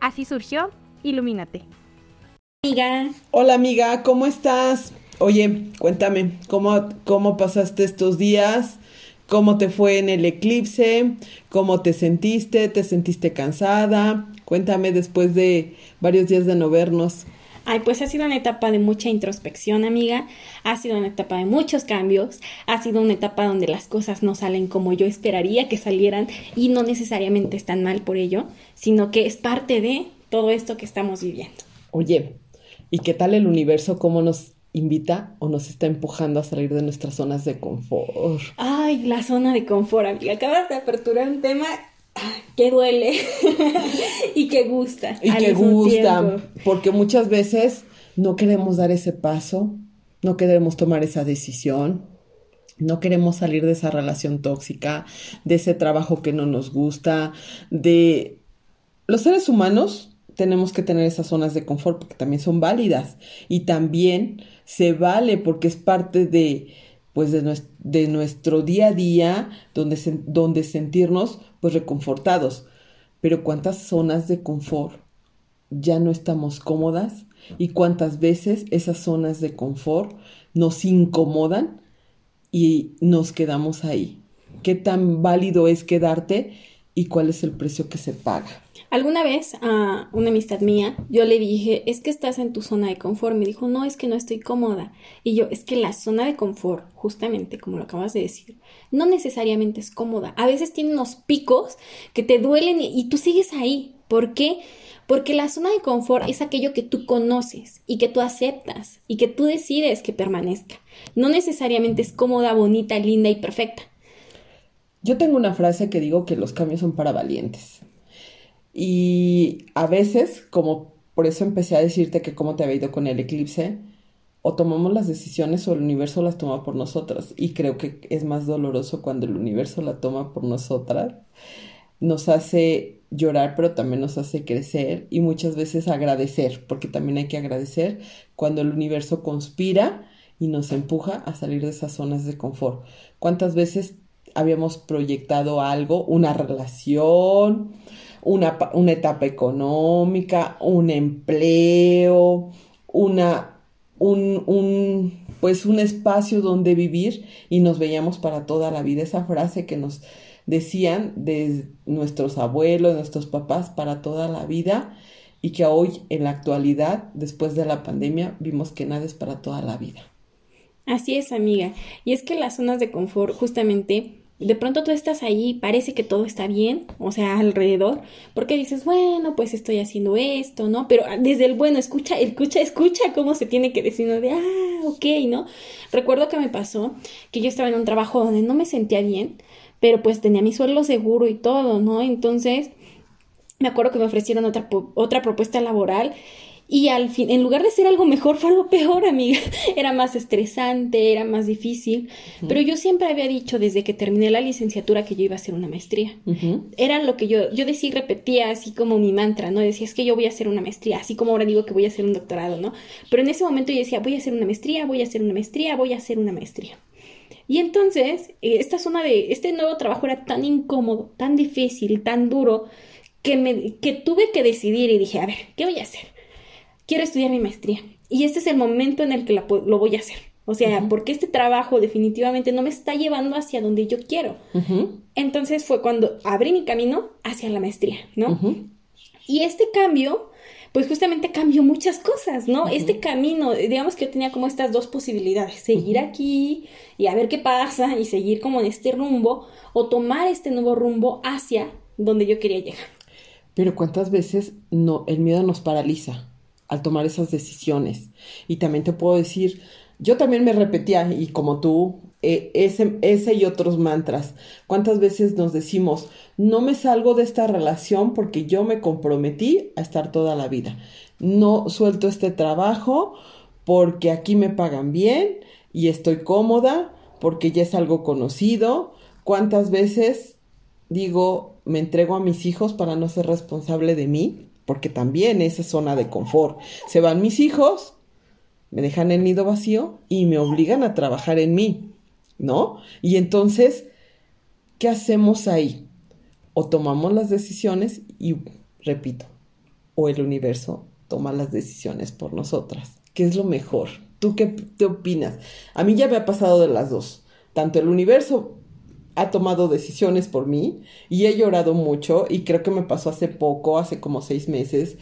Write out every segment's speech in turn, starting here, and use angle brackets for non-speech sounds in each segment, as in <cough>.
Así surgió Ilumínate. Amiga. Hola amiga, ¿cómo estás? Oye, cuéntame, ¿cómo, ¿cómo pasaste estos días? ¿Cómo te fue en el eclipse? ¿Cómo te sentiste? ¿Te sentiste cansada? Cuéntame después de varios días de no vernos. Ay, pues ha sido una etapa de mucha introspección, amiga. Ha sido una etapa de muchos cambios. Ha sido una etapa donde las cosas no salen como yo esperaría que salieran y no necesariamente están mal por ello, sino que es parte de todo esto que estamos viviendo. Oye, ¿y qué tal el universo? ¿Cómo nos invita o nos está empujando a salir de nuestras zonas de confort? Ay, la zona de confort, amiga. Acabas de aperturar un tema que duele <laughs> y que gusta. Y que gusta, porque muchas veces no queremos dar ese paso, no queremos tomar esa decisión, no queremos salir de esa relación tóxica, de ese trabajo que no nos gusta, de... Los seres humanos tenemos que tener esas zonas de confort porque también son válidas y también se vale porque es parte de pues de, nuestro día a día donde, donde sentirnos pues reconfortados. Pero cuántas zonas de confort ya no estamos cómodas y cuántas veces esas zonas de confort nos incomodan y nos quedamos ahí. ¿Qué tan válido es quedarte y cuál es el precio que se paga? Alguna vez a una amistad mía, yo le dije, es que estás en tu zona de confort. Me dijo, no, es que no estoy cómoda. Y yo, es que la zona de confort, justamente como lo acabas de decir, no necesariamente es cómoda. A veces tiene unos picos que te duelen y, tú sigues ahí. ¿Por qué? Porque la zona de confort es aquello que tú conoces y que tú aceptas y que tú decides que permanezca. No necesariamente es cómoda, bonita, linda y perfecta. Yo tengo una frase que digo que los cambios son para valientes. Y a veces, como por eso empecé a decirte que cómo te había ido con el eclipse, o tomamos las decisiones o el universo las toma por nosotras. Y creo que es más doloroso cuando el universo la toma por nosotras. Nos hace llorar, pero también nos hace crecer y muchas veces agradecer, porque también hay que agradecer cuando el universo conspira y nos empuja a salir de esas zonas de confort. ¿Cuántas veces habíamos proyectado algo, una relación, una, una etapa económica, un empleo, una, un, un, pues un espacio donde vivir y nos veíamos para toda la vida. Esa frase que nos decían de nuestros abuelos, nuestros papás, para toda la vida y que hoy en la actualidad, después de la pandemia, vimos que nada es para toda la vida. Así es, amiga. Y es que las zonas de confort justamente de pronto tú estás ahí, parece que todo está bien, o sea, alrededor, porque dices, bueno, pues estoy haciendo esto, ¿no? Pero desde el bueno, escucha, escucha, escucha cómo se tiene que decir, ¿no? De, ah, ok, ¿no? Recuerdo que me pasó que yo estaba en un trabajo donde no me sentía bien, pero pues tenía mi sueldo seguro y todo, ¿no? Entonces, me acuerdo que me ofrecieron otra, otra propuesta laboral y al fin, en lugar de ser algo mejor, fue algo peor, amiga. <laughs> Era más estresante, era más difícil. Pero yo siempre había dicho desde que terminé la licenciatura que yo iba a hacer una maestría. Era lo que yo, yo decía y repetía así como mi mantra, ¿no? Decía, es que yo voy a hacer una maestría, así como ahora digo que voy a hacer un doctorado, ¿no? Pero en ese momento yo decía, voy a hacer una maestría, voy a hacer una maestría, voy a hacer una maestría. Y entonces, eh, esta zona de, este nuevo trabajo era tan incómodo, tan difícil, tan duro, que, me, que tuve que decidir y dije, a ver, ¿qué voy a hacer? Quiero estudiar mi maestría. Y este es el momento en el que lo voy a hacer. O sea, porque este trabajo definitivamente no me está llevando hacia donde yo quiero. Entonces fue cuando abrí mi camino hacia la maestría, ¿no? Y este cambio, pues justamente cambió muchas cosas, ¿no? Este camino, digamos que yo tenía como estas dos posibilidades, seguir aquí y a ver qué pasa y seguir como en este rumbo o tomar este nuevo rumbo hacia donde yo quería llegar. Pero cuántas veces no el miedo nos paraliza al tomar esas decisiones. Y también te puedo decir, yo también me repetía, y como tú, eh, ese, ese y otros mantras. ¿Cuántas veces nos decimos, no me salgo de esta relación porque yo me comprometí a estar toda la vida? No suelto este trabajo porque aquí me pagan bien y estoy cómoda porque ya es algo conocido. ¿Cuántas veces digo, me entrego a mis hijos para no ser responsable de mí? Porque también esa es zona de confort. Se van mis hijos, me dejan el nido vacío y me obligan a trabajar en mí, ¿no? Y entonces, ¿qué hacemos ahí? O tomamos las decisiones y, repito, o el universo toma las decisiones por nosotras. ¿Qué es lo mejor? ¿Tú qué te opinas? A mí ya me ha pasado de las dos. Tanto el universo ha tomado decisiones por mí y he llorado mucho y creo que me pasó hace poco, hace como seis meses,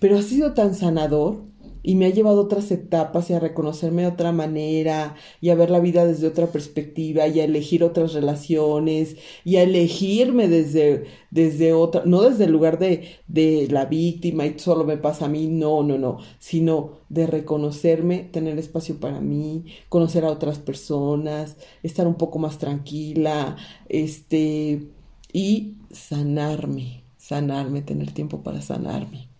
pero ha sido tan sanador y me ha llevado a otras etapas y a reconocerme de otra manera y a ver la vida desde otra perspectiva y a elegir otras relaciones y a elegirme desde, desde otra, no desde el lugar de, de la víctima y solo me pasa a mí, no, no, no, sino de reconocerme, tener espacio para mí, conocer a otras personas, estar un poco más tranquila, este, y sanarme, sanarme, tener tiempo para sanarme.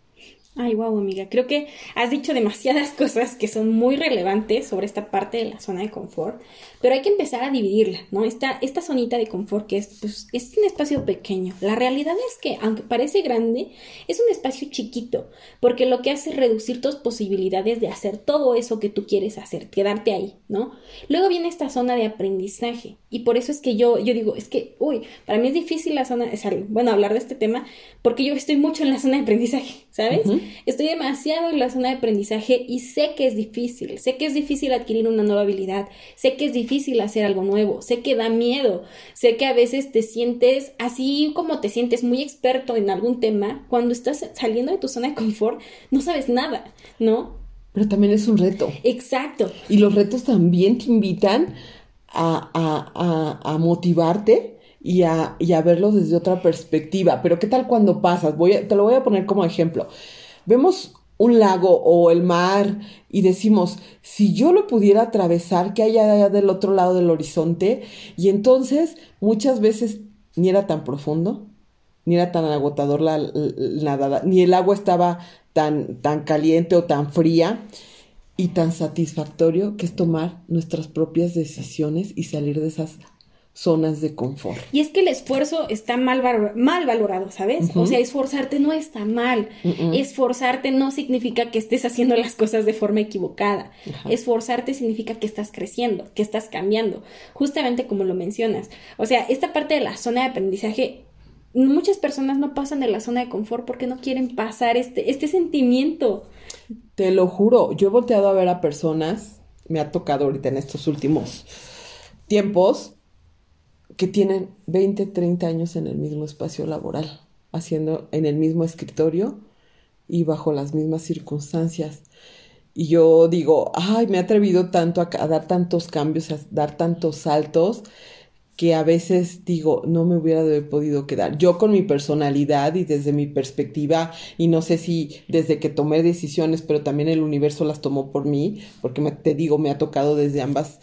Ay, wow, amiga. Creo que has dicho demasiadas <laughs> cosas que son muy relevantes sobre esta parte de la zona de confort, pero hay que empezar a dividirla, ¿no? Esta, esta zonita de confort que es, pues, es un espacio pequeño. La realidad es que, aunque parece grande, es un espacio chiquito, porque lo que hace es reducir tus posibilidades de hacer todo eso que tú quieres hacer, quedarte ahí, ¿no? Luego viene esta zona de aprendizaje, y por eso es que yo, yo digo, es que, uy, para mí es difícil la zona, bueno, hablar de este tema, porque yo estoy mucho en la zona de aprendizaje, ¿sabes? Estoy demasiado en la zona de aprendizaje y sé que es difícil, sé que es difícil adquirir una nueva habilidad, sé que es difícil hacer algo nuevo, sé que da miedo, sé que a veces te sientes así como te sientes muy experto en algún tema, cuando estás saliendo de tu zona de confort no sabes nada, ¿no? Pero también es un reto. Exacto. Y los retos también te invitan a, a, a, motivarte y a, y a verlo desde otra perspectiva. Pero ¿qué tal cuando pasas? Voy te lo voy a poner como ejemplo vemos un lago o el mar y decimos, si yo lo pudiera atravesar, ¿qué hay allá del otro lado del horizonte? Y entonces muchas veces ni era tan profundo, ni era tan agotador la, nadada, ni el agua estaba tan, tan caliente o tan fría y tan satisfactorio que es tomar nuestras propias decisiones y salir de esas zonas de confort. Y es que el esfuerzo está mal, mal valorado, ¿sabes? O sea, esforzarte no está mal. Esforzarte no significa que estés haciendo las cosas de forma equivocada. Esforzarte significa que estás creciendo, que estás cambiando, justamente como lo mencionas. O sea, esta parte de la zona de aprendizaje muchas personas no pasan de la zona de confort porque no quieren pasar este, este sentimiento. Te lo juro, yo he volteado a ver a personas, me ha tocado ahorita en estos últimos tiempos, que tienen 20, 30 años en el mismo espacio laboral, haciendo en el mismo escritorio y bajo las mismas circunstancias. Y yo digo, ay, me he atrevido tanto a, dar tantos cambios, a dar tantos saltos, que a veces digo, no me hubiera podido quedar. Yo con mi personalidad y desde mi perspectiva, y no sé si desde que tomé decisiones, pero también el universo las tomó por mí, porque te digo, me ha tocado desde ambas,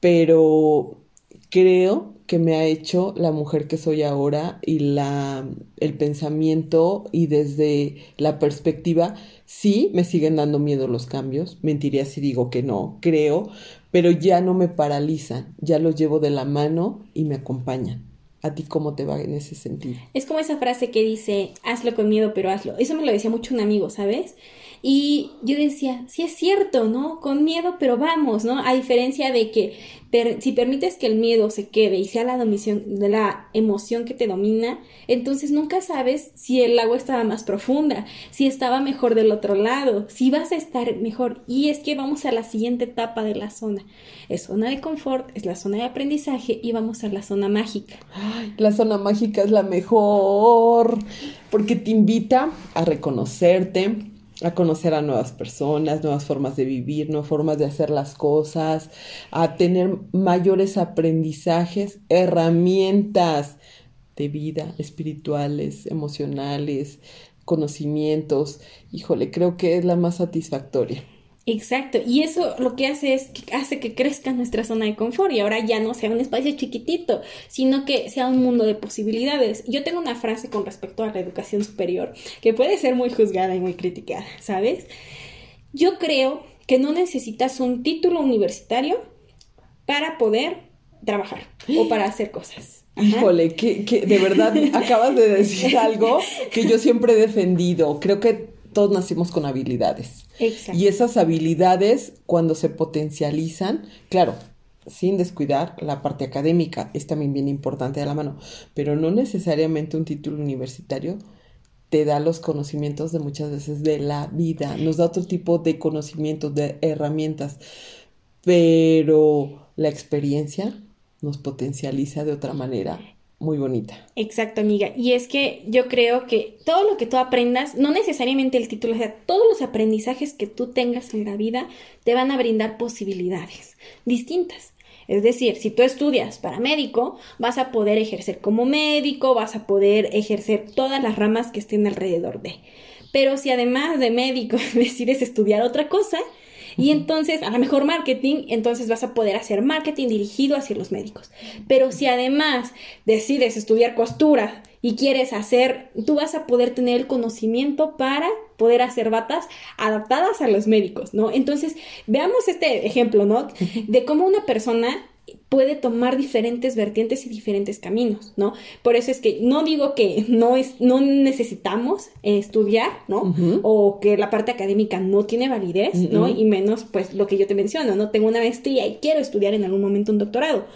pero creo que me ha hecho la mujer que soy ahora y la el pensamiento y desde la perspectiva sí me siguen dando miedo los cambios mentiría si digo que no creo pero ya no me paralizan ya los llevo de la mano y me acompañan ¿A ti cómo te va en ese sentido? Es como esa frase que dice, hazlo con miedo, pero hazlo. Eso me lo decía mucho un amigo, ¿sabes? Y yo decía, sí es cierto, ¿no? Con miedo, pero vamos, ¿no? A diferencia de que si permites que el miedo se quede y sea la, de la emoción que te domina, entonces nunca sabes si el agua estaba más profunda, si estaba mejor del otro lado, si vas a estar mejor. Y es que vamos a la siguiente etapa de la zona. Es zona de confort, es la zona de aprendizaje y vamos a la zona mágica. Ay, la zona mágica es la mejor porque te invita a reconocerte, a conocer a nuevas personas, nuevas formas de vivir, nuevas formas de hacer las cosas, a tener mayores aprendizajes, herramientas de vida, espirituales, emocionales, conocimientos. Híjole, creo que es la más satisfactoria. Exacto, y eso lo que hace es que hace que crezca nuestra zona de confort y ahora ya no sea un espacio chiquitito, sino que sea un mundo de posibilidades. Yo tengo una frase con respecto a la educación superior que puede ser muy juzgada y muy criticada, ¿sabes? Yo creo que no necesitas un título universitario para poder trabajar o para hacer cosas. Híjole, que, que de verdad <laughs> acabas de decir algo que yo siempre he defendido. Creo que todos nacimos con habilidades. Exacto. Y esas habilidades, cuando se potencializan, claro, sin descuidar la parte académica, es también bien importante a la mano, pero no necesariamente un título universitario te da los conocimientos de muchas veces de la vida, nos da otro tipo de conocimientos, de herramientas, pero la experiencia nos potencializa de otra manera muy bonita. Exacto, amiga. Y es que yo creo que todo lo que tú aprendas, no necesariamente el título, o sea, todos los aprendizajes que tú tengas en la vida te van a brindar posibilidades distintas. Es decir, si tú estudias para médico, vas a poder ejercer como médico, vas a poder ejercer todas las ramas que estén alrededor de. Pero si además de médico <laughs> decides estudiar otra cosa, y entonces, a lo mejor marketing, entonces vas a poder hacer marketing dirigido hacia los médicos. Pero si además decides estudiar costura y quieres hacer, tú vas a poder tener el conocimiento para poder hacer batas adaptadas a los médicos, ¿no? Entonces, veamos este ejemplo, ¿no? De cómo una persona puede tomar diferentes vertientes y diferentes caminos, ¿no? Por eso es que no digo que no es, no necesitamos estudiar, ¿no? O que la parte académica no tiene validez, ¿no? Y menos, pues, lo que yo te menciono, ¿no? Tengo una maestría y quiero estudiar en algún momento un doctorado.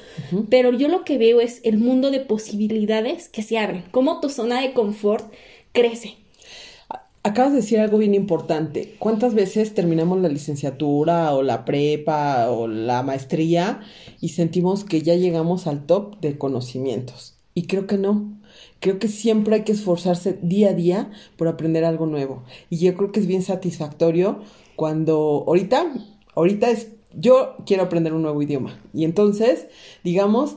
Pero yo lo que veo es el mundo de posibilidades que se abren, cómo tu zona de confort crece, Acabas de decir algo bien importante. ¿Cuántas veces terminamos la licenciatura o la prepa o la maestría y sentimos que ya llegamos al top de conocimientos? Y creo que no. Creo que siempre hay que esforzarse día a día por aprender algo nuevo. Y yo creo que es bien satisfactorio cuando ahorita, ahorita es, yo quiero aprender un nuevo idioma. Y entonces, digamos,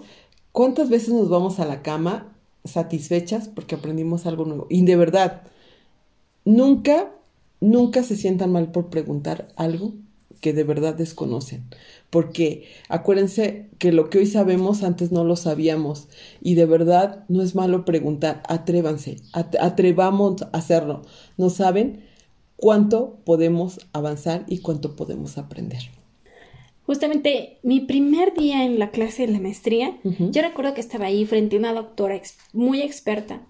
¿cuántas veces nos vamos a la cama satisfechas porque aprendimos algo nuevo? Y de verdad, Nunca, nunca se sientan mal por preguntar algo que de verdad desconocen. Porque acuérdense que lo que hoy sabemos antes no lo sabíamos. Y de verdad no es malo preguntar. Atrévanse, atrevamos a hacerlo. ¿No saben cuánto podemos avanzar y cuánto podemos aprender? Justamente mi primer día en la clase de la maestría, yo recuerdo que estaba ahí frente a una doctora muy experta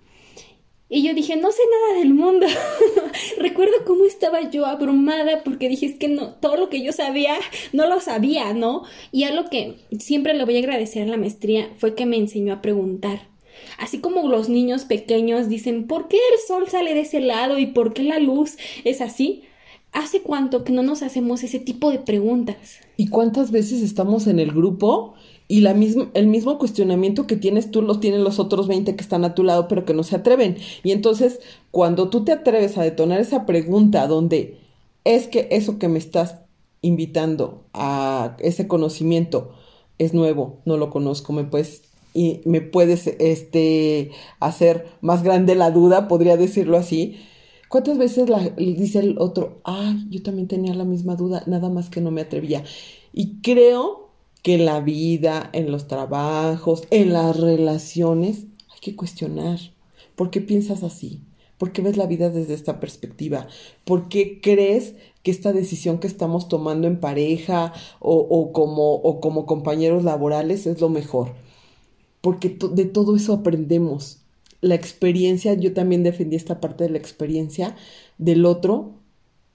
y yo dije, no sé nada del mundo. <laughs> Recuerdo cómo estaba yo abrumada porque dije, es que no, todo lo que yo sabía, no lo sabía, ¿no? Y algo que siempre le voy a agradecer la maestría fue que me enseñó a preguntar. Así como los niños pequeños dicen, ¿por qué el sol sale de ese lado y por qué la luz es así? ¿Hace cuánto que no nos hacemos ese tipo de preguntas? ¿Y cuántas veces estamos en el grupo y la el mismo cuestionamiento que tienes tú lo tienen los otros 20 que están a tu lado pero que no se atreven. Y entonces, cuando tú te atreves a detonar esa pregunta donde es que eso que me estás invitando a ese conocimiento es nuevo, no lo conozco, me puedes y me puedes este hacer más grande la duda, podría decirlo así. ¿Cuántas veces la, dice el otro, ay, yo también tenía la misma duda, nada más que no me atrevía? Y creo que en la vida, en los trabajos, en las relaciones, hay que cuestionar. ¿Por qué piensas así? ¿Por qué ves la vida desde esta perspectiva? ¿Por qué crees que esta decisión que estamos tomando en pareja o, como, o como compañeros laborales es lo mejor? Porque de todo eso aprendemos. La experiencia, yo también defendí esta parte de la experiencia del otro.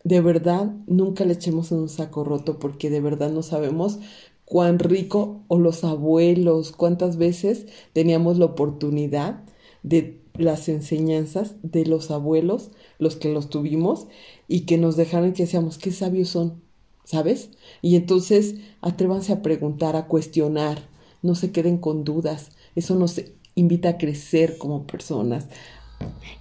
De verdad, nunca le echemos en un saco roto porque de verdad no sabemos cuán rico o los abuelos, cuántas veces teníamos la oportunidad de las enseñanzas de los abuelos, los que los tuvimos, y que nos dejaron que decíamos, qué sabios son, ¿sabes? Y entonces atrévanse a preguntar, a cuestionar, no se queden con dudas, eso nos invita a crecer como personas,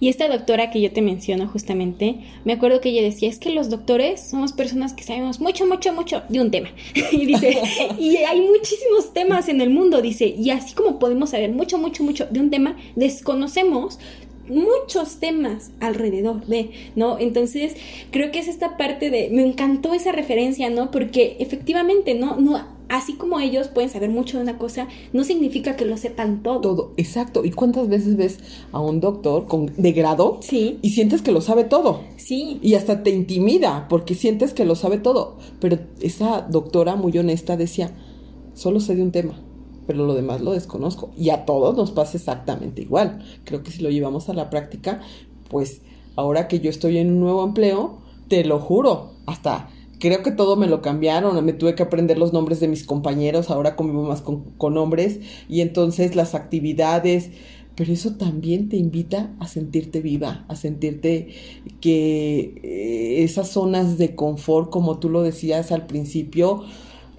y esta doctora que yo te menciono justamente, me acuerdo que ella decía, es que los doctores somos personas que sabemos mucho, mucho, mucho de un tema. <laughs> y dice, y hay muchísimos temas en el mundo, dice, y así como podemos saber mucho, mucho, mucho de un tema, desconocemos muchos temas alrededor de, ¿no? Entonces, creo que es esta parte de, me encantó esa referencia, ¿no? Porque efectivamente, ¿no? No, así como ellos pueden saber mucho de una cosa, no significa que lo sepan todo. Todo, exacto. ¿Y cuántas veces ves a un doctor con, de grado? Sí. Y sientes que lo sabe todo. Sí. Y hasta te intimida porque sientes que lo sabe todo. Pero esa doctora muy honesta decía, solo sé de un tema pero lo demás lo desconozco. Y a todos nos pasa exactamente igual. Creo que si lo llevamos a la práctica, pues ahora que yo estoy en un nuevo empleo, te lo juro, hasta creo que todo me lo cambiaron, me tuve que aprender los nombres de mis compañeros, ahora convivo más con, con hombres, y entonces las actividades, pero eso también te invita a sentirte viva, a sentirte que eh, esas zonas de confort, como tú lo decías al principio,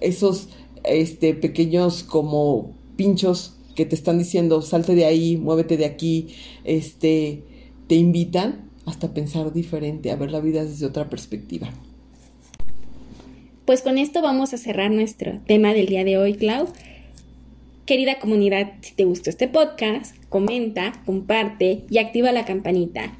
esos este, pequeños como pinchos que te están diciendo, salte de ahí, muévete de aquí, este, te invitan hasta pensar diferente, a ver la vida desde otra perspectiva. Pues con esto vamos a cerrar nuestro tema del día de hoy, Clau. Querida comunidad, si te gustó este podcast, comenta, comparte y activa la campanita.